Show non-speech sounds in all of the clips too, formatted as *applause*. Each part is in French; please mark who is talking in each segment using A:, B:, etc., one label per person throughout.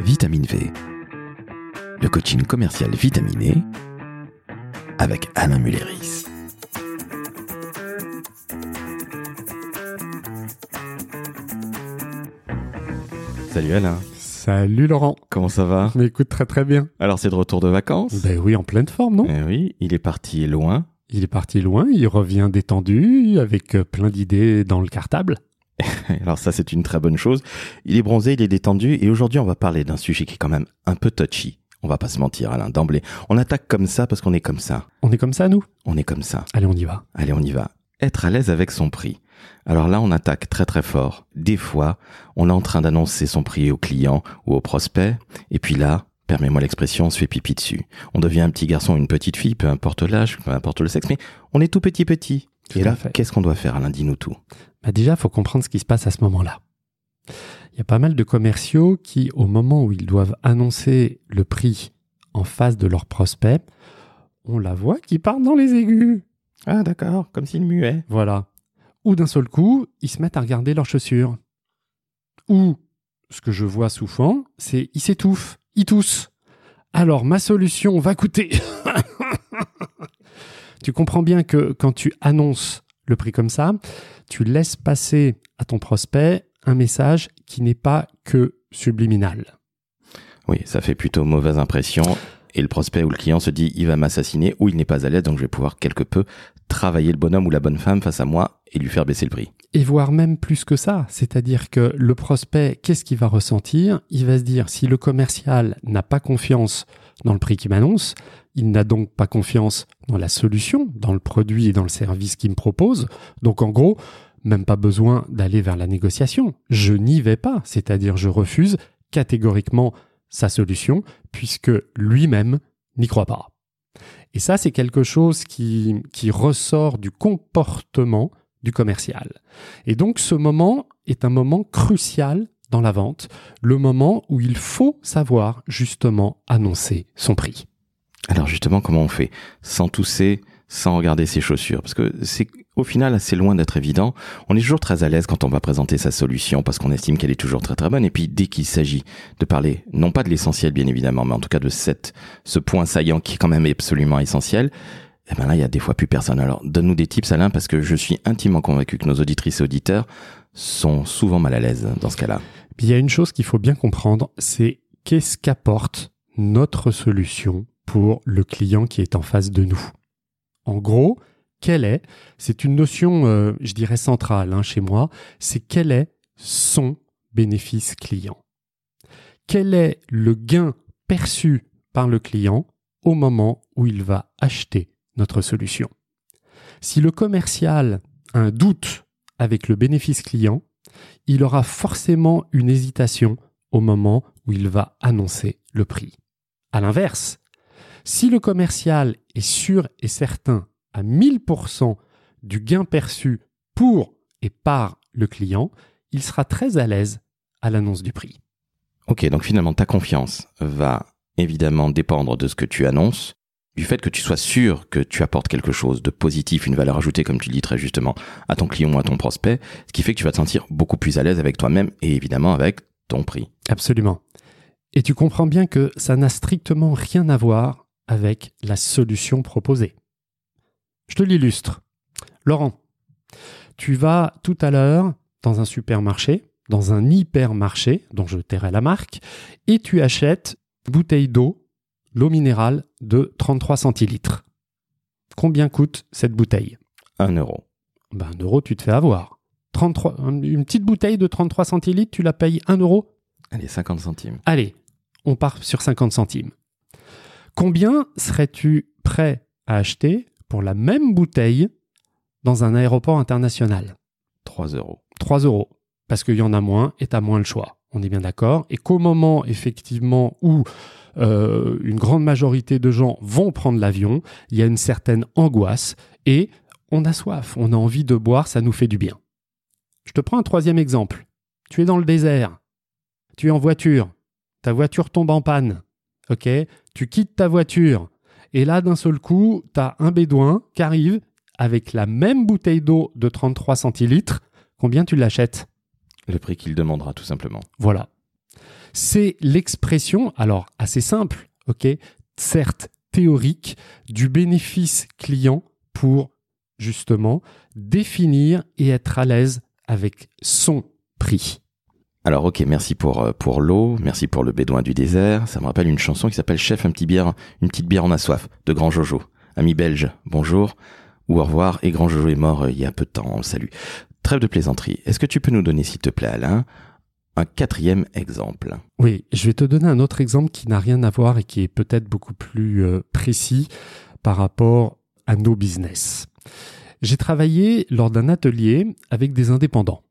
A: Vitamine V, le coaching commercial vitaminé avec Alain Mulleris. Salut Alain,
B: Salut Laurent.
A: comment ça va?
B: Mais écoute très très bien.
A: Alors c'est de retour de vacances?
B: Ben oui, en pleine forme, non?
A: Eh oui, il est parti loin.
B: Il est parti loin, il revient détendu, avec plein d'idées dans le cartable. *laughs*
A: Alors ça c'est une très bonne chose. Il est bronzé, il est détendu et aujourd'hui on va parler d'un sujet qui est quand même un peu touchy. On va pas se mentir Alain, d'emblée. On attaque comme ça parce qu'on est comme ça.
B: On est comme ça, nous?
A: On est comme ça.
B: Allez, on y va.
A: Allez, on y va. Être à l'aise avec son prix. Alors là, on attaque très très fort. Des fois, on est en train d'annoncer son prix au client ou au prospect, et puis là, permets-moi l'expression, on se fait pipi dessus. On devient un petit garçon ou une petite fille, peu importe l'âge, peu importe le sexe, mais on est tout petit petit.
B: Tout
A: et là, qu'est-ce qu'on doit faire, Alain Dis-nous tout?
B: Bah déjà, faut comprendre ce qui se passe à ce moment-là. Il y a pas mal de commerciaux qui, au moment où ils doivent annoncer le prix en face de leur prospect, ont la voix qui part dans les aigus.
A: Ah d'accord, comme s'il muait.
B: Voilà. Ou d'un seul coup, ils se mettent à regarder leurs chaussures. Ou, ce que je vois souvent, c'est ils s'étouffent, ils toussent. Alors, ma solution va coûter. *laughs* tu comprends bien que quand tu annonces le prix comme ça, tu laisses passer à ton prospect un message qui n'est pas que subliminal.
A: Oui, ça fait plutôt mauvaise impression. Et le prospect ou le client se dit, il va m'assassiner ou il n'est pas à l'aise, donc je vais pouvoir quelque peu travailler le bonhomme ou la bonne femme face à moi et lui faire baisser le prix.
B: Et voire même plus que ça, c'est-à-dire que le prospect, qu'est-ce qu'il va ressentir? Il va se dire, si le commercial n'a pas confiance dans le prix qu'il m'annonce, il n'a donc pas confiance dans la solution, dans le produit et dans le service qu'il me propose. Donc en gros, même pas besoin d'aller vers la négociation. Je n'y vais pas, c'est-à-dire je refuse catégoriquement sa solution, puisque lui-même n'y croit pas. Et ça, c'est quelque chose qui, ressort du comportement du commercial. Et donc ce moment est un moment crucial dans la vente, le moment où il faut savoir justement annoncer son prix.
A: Alors justement, comment on fait Sans tousser, sans regarder ses chaussures? Parce que c'est au final assez loin d'être évident. On est toujours très à l'aise quand on va présenter sa solution parce qu'on estime qu'elle est toujours très très bonne. Et puis dès qu'il s'agit de parler, non pas de l'essentiel bien évidemment, mais en tout cas de cette, ce point saillant qui est quand même absolument essentiel, eh ben là il y a des fois plus personne. Alors donne-nous des tips Alain parce que je suis intimement convaincu que nos auditrices et auditeurs sont souvent mal à l'aise dans ce cas-là.
B: Il y a une chose qu'il faut bien comprendre, c'est qu'est-ce qu'apporte notre solution pour le client qui est en face de nous? En gros, quelle est, c'est une notion, euh, je dirais, centrale hein, chez moi, c'est quel est son bénéfice client? Quel est le gain perçu par le client au moment où il va acheter? Notre solution. Si le commercial a un doute avec le bénéfice client, il aura forcément une hésitation au moment où il va annoncer le prix. À l'inverse, si le commercial est sûr et certain à 1000% du gain perçu pour et par le client, il sera très à l'aise à l'annonce du prix.
A: Ok, donc finalement, ta confiance va évidemment dépendre de ce que tu annonces, du fait que tu sois sûr que tu apportes quelque chose de positif, une valeur ajoutée, comme tu le dis très justement, à ton client ou à ton prospect, ce qui fait que tu vas te sentir beaucoup plus à l'aise avec toi-même et évidemment avec ton prix.
B: Absolument. Et tu comprends bien que ça n'a strictement rien à voir avec la solution proposée. Je te l'illustre. Laurent, tu vas tout à l'heure dans un supermarché, dans un hypermarché, dont je tairai la marque, et tu achètes bouteille d'eau, l'eau minérale, de 33 centilitres. Combien coûte cette bouteille?
A: Un euro.
B: ben, Un euro, tu te fais avoir. 33, une petite bouteille de 33 centilitres, tu la payes 1 euro?
A: Allez, 50 centimes.
B: Allez, on part sur 50 centimes. Combien serais-tu prêt à acheter pour la même bouteille dans un aéroport international?
A: 3 euros.
B: 3 euros. Parce qu'il y en a moins et tu as moins le choix. On est bien d'accord. Et qu'au moment, effectivement, où euh, une grande majorité de gens vont prendre l'avion, il y a une certaine angoisse et on a soif, on a envie de boire, ça nous fait du bien. Je te prends un troisième exemple. Tu es dans le désert, tu es en voiture, ta voiture tombe en panne, ok? Tu quittes ta voiture et là, d'un seul coup, tu as un bédouin qui arrive avec la même bouteille d'eau de 33 centilitres. Combien tu l'achètes?
A: Le prix qu'il demandera tout simplement.
B: Voilà. C'est l'expression, alors assez simple, ok, certes théorique, du bénéfice client pour justement définir et être à l'aise avec son prix.
A: Alors ok, merci pour euh, pour l'eau, merci pour le bédouin du désert. Ça me rappelle une chanson qui s'appelle Chef, un petit bière, une petite bière on a soif de Grand Jojo. Ami belge, bonjour ou au revoir. Et Grand Jojo est mort euh, il y a peu de temps. On le. Trêve de plaisanterie. Est-ce que tu peux nous donner, s'il te plaît, Alain, un quatrième exemple
B: Oui, je vais te donner un autre exemple qui n'a rien à voir et qui est peut-être beaucoup plus euh, précis par rapport à nos business. J'ai travaillé lors d'un atelier avec des indépendants.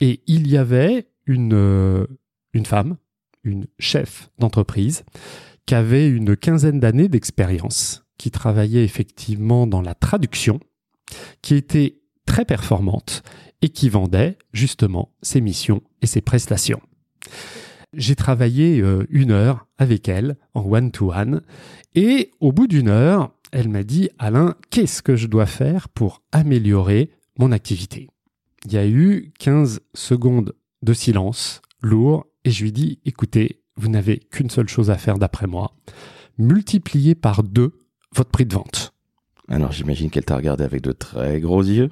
B: Et il y avait une, euh, une femme, une chef d'entreprise, qui avait une quinzaine d'années d'expérience, qui travaillait effectivement dans la traduction, qui était très performante et qui vendait justement ses missions et ses prestations. J'ai travaillé euh, une heure avec elle en one-to-one et au bout d'une heure, elle m'a dit Alain, qu'est-ce que je dois faire pour améliorer mon activité? Il y a eu 15 secondes de silence lourd et je lui dis écoutez, vous n'avez qu'une seule chose à faire d'après moi, multiplier par deux votre prix de vente.
A: Alors j'imagine qu'elle t'a regardé avec de très gros yeux.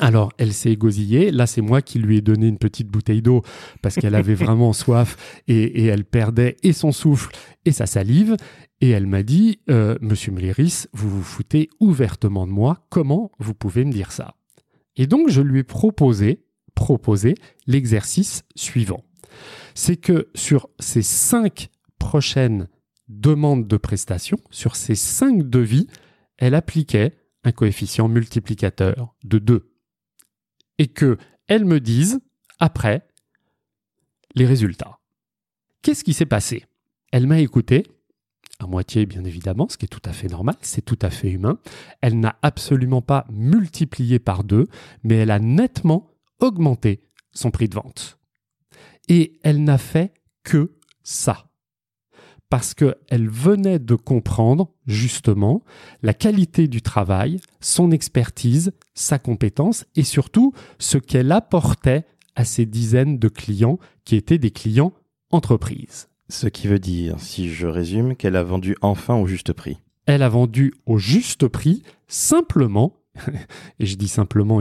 B: Alors, elle s'est égosillée. Là, c'est moi qui lui ai donné une petite bouteille d'eau parce qu'elle avait *laughs* vraiment soif et, elle perdait et son souffle et sa salive. Et elle m'a dit, euh, Monsieur Méléris, vous vous foutez ouvertement de moi. Comment vous pouvez me dire ça? Et donc, je lui ai proposé, proposé l'exercice suivant. C'est que sur ces cinq prochaines demandes de prestations, sur ces cinq devis, elle appliquait un coefficient multiplicateur de 2 et que elles me disent après les résultats. Qu'est-ce qui s'est passé? Elle m'a écouté, à moitié bien évidemment, ce qui est tout à fait normal, c'est tout à fait humain. Elle n'a absolument pas multiplié par deux, mais elle a nettement augmenté son prix de vente. Et elle n'a fait que ça parce qu'elle venait de comprendre justement la qualité du travail, son expertise, sa compétence et surtout ce qu'elle apportait à ces dizaines de clients qui étaient des clients entreprises.
A: Ce qui veut dire, si je résume, qu'elle a vendu enfin au juste prix.
B: Elle a vendu au juste prix simplement, *laughs* et je dis simplement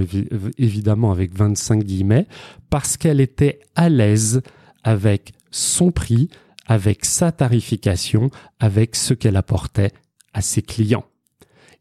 B: évidemment avec 25 guillemets, parce qu'elle était à l'aise avec son prix, avec sa tarification, avec ce qu'elle apportait à ses clients.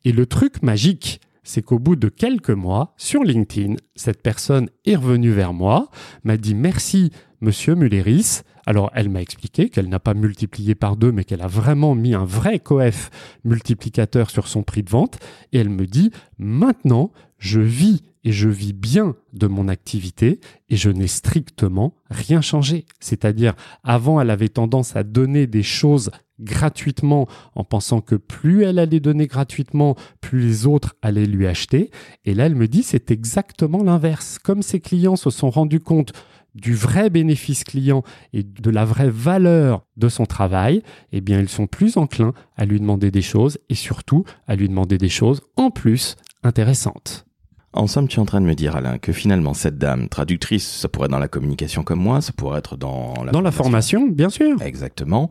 B: Et le truc magique, c'est qu'au bout de quelques mois, sur LinkedIn, cette personne est revenue vers moi, m'a dit merci, monsieur Mulleris. Alors, elle m'a expliqué qu'elle n'a pas multiplié par deux, mais qu'elle a vraiment mis un vrai coef multiplicateur sur son prix de vente. Et elle me dit, maintenant, je vis et je vis bien de mon activité et je n'ai strictement rien changé. C'est-à-dire, avant, elle avait tendance à donner des choses gratuitement en pensant que plus elle allait donner gratuitement, plus les autres allaient lui acheter. Et là, elle me dit, c'est exactement l'inverse. Comme ses clients se sont rendus compte du vrai bénéfice client et de la vraie valeur de son travail, eh bien, ils sont plus enclins à lui demander des choses et surtout à lui demander des choses en plus intéressantes.
A: En somme, tu es en train de me dire, Alain, que finalement, cette dame, traductrice, ça pourrait être dans la communication comme moi, ça pourrait être dans
B: la Dans la formation, bien sûr.
A: Exactement.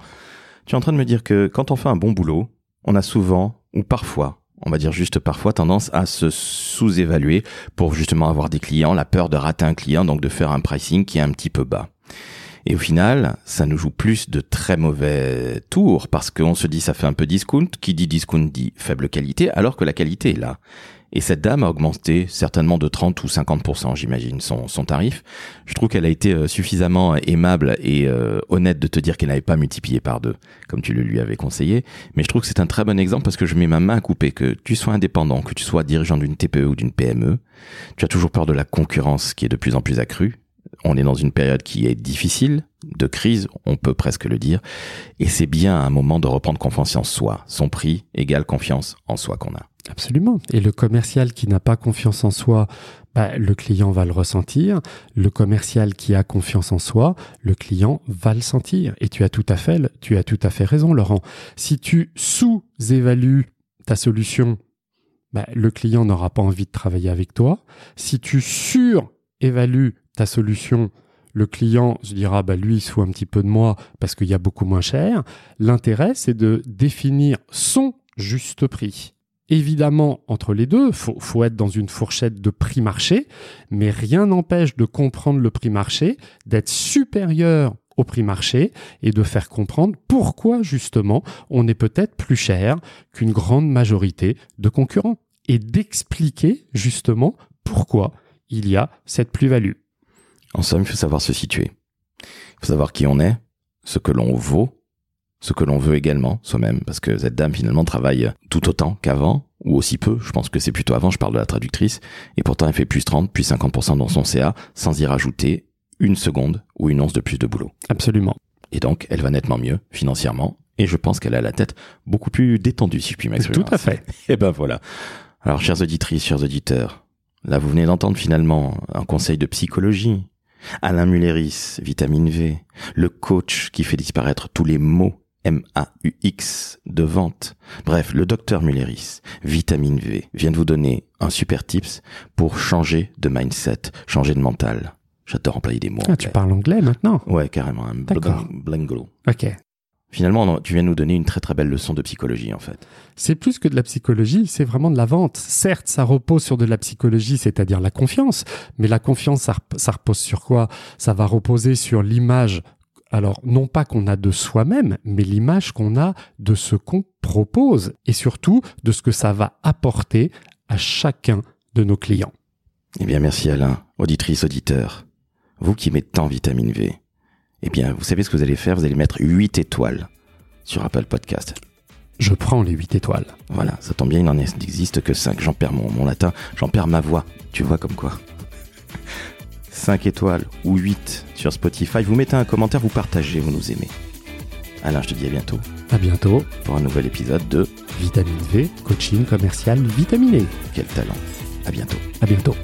A: Tu es en train de me dire que quand on fait un bon boulot, on a souvent, ou parfois, on va dire juste parfois, tendance à se sous-évaluer pour justement avoir des clients, la peur de rater un client, donc de faire un pricing qui est un petit peu bas. Et au final, ça nous joue plus de très mauvais tours parce qu'on se dit ça fait un peu discount. Qui dit discount dit faible qualité alors que la qualité est là. Et cette dame a augmenté certainement de 30 ou 50%, j'imagine, son, son tarif. Je trouve qu'elle a été euh, suffisamment aimable et euh, honnête de te dire qu'elle n'avait pas multiplié par deux, comme tu le lui avais conseillé. Mais je trouve que c'est un très bon exemple parce que je mets ma main à couper, que tu sois indépendant, que tu sois dirigeant d'une TPE ou d'une PME, tu as toujours peur de la concurrence qui est de plus en plus accrue. On est dans une période qui est difficile, de crise, on peut presque le dire, et c'est bien un moment de reprendre confiance en soi. Son prix égale confiance en soi qu'on a.
B: Absolument. Et le commercial qui n'a pas confiance en soi, bah, le client va le ressentir. Le commercial qui a confiance en soi, le client va le sentir. Et tu as tout à fait, tu as tout à fait raison, Laurent. Si tu sous-évalues ta solution, bah, le client n'aura pas envie de travailler avec toi. Si tu sur-évalues ta solution, le client se dira, bah, lui, il se un petit peu de moi parce qu'il y a beaucoup moins cher. L'intérêt, c'est de définir son juste prix. Évidemment, entre les deux, faut être dans une fourchette de prix marché, mais rien n'empêche de comprendre le prix marché, d'être supérieur au prix marché et de faire comprendre pourquoi justement on est peut-être plus cher qu'une grande majorité de concurrents et d'expliquer justement pourquoi il y a cette plus-value.
A: En somme, il faut savoir se situer. Il faut savoir qui on est, ce que l'on vaut, ce que l'on veut également soi-même, parce que cette dame finalement travaille tout autant qu'avant, ou aussi peu, je pense que c'est plutôt avant, je parle de la traductrice, et pourtant elle fait plus 30, plus 50% dans son CA, sans y rajouter une seconde ou une once de plus de boulot.
B: Absolument.
A: Et donc, elle va nettement mieux financièrement, et je pense qu'elle a la tête beaucoup plus détendue, si je puis m'exprimer.
B: Tout à fait. *laughs*
A: Et ben voilà. Alors, chères auditrices, chers auditeurs, là vous venez d'entendre finalement un conseil de psychologie. Alain Mulleris, vitamine V, le coach qui fait disparaître tous les mots M-A-U-X de vente. Bref, le docteur Mulleris, vitamine V, vient de vous donner un super tips pour changer de mindset, changer de mental. J'adore employer des mots.
B: Ah, tu parles anglais maintenant?
A: Ouais, carrément. Un
B: D'accord.
A: blango.
B: Ok.
A: Finalement, non, tu viens de nous donner une très très belle leçon de psychologie, en fait.
B: C'est plus que de la psychologie, c'est vraiment de la vente. Certes, ça repose sur de la psychologie, c'est-à-dire la confiance, mais la confiance, ça, ça repose sur quoi? Ça va reposer sur l'image, alors non pas qu'on a de soi-même, mais l'image qu'on a de ce qu'on propose, et surtout de ce que ça va apporter à chacun de nos clients.
A: Eh bien, merci Alain, auditrice, auditeur. Vous qui aimez tant vitamine V. Eh bien, vous savez ce que vous allez faire Vous allez mettre 8 étoiles sur Apple Podcast.
B: Je prends les 8 étoiles.
A: Voilà, ça tombe bien, il n'en existe que 5. J'en perds mon, mon latin, j'en perds ma voix. Tu vois comme quoi 5 étoiles ou 8 sur Spotify. Vous mettez un commentaire, vous partagez, vous nous aimez. Alain, je te dis à bientôt
B: À bientôt.
A: pour un nouvel épisode de
B: Vitamine V, coaching commercial vitaminé.
A: Quel talent. À bientôt.
B: À bientôt.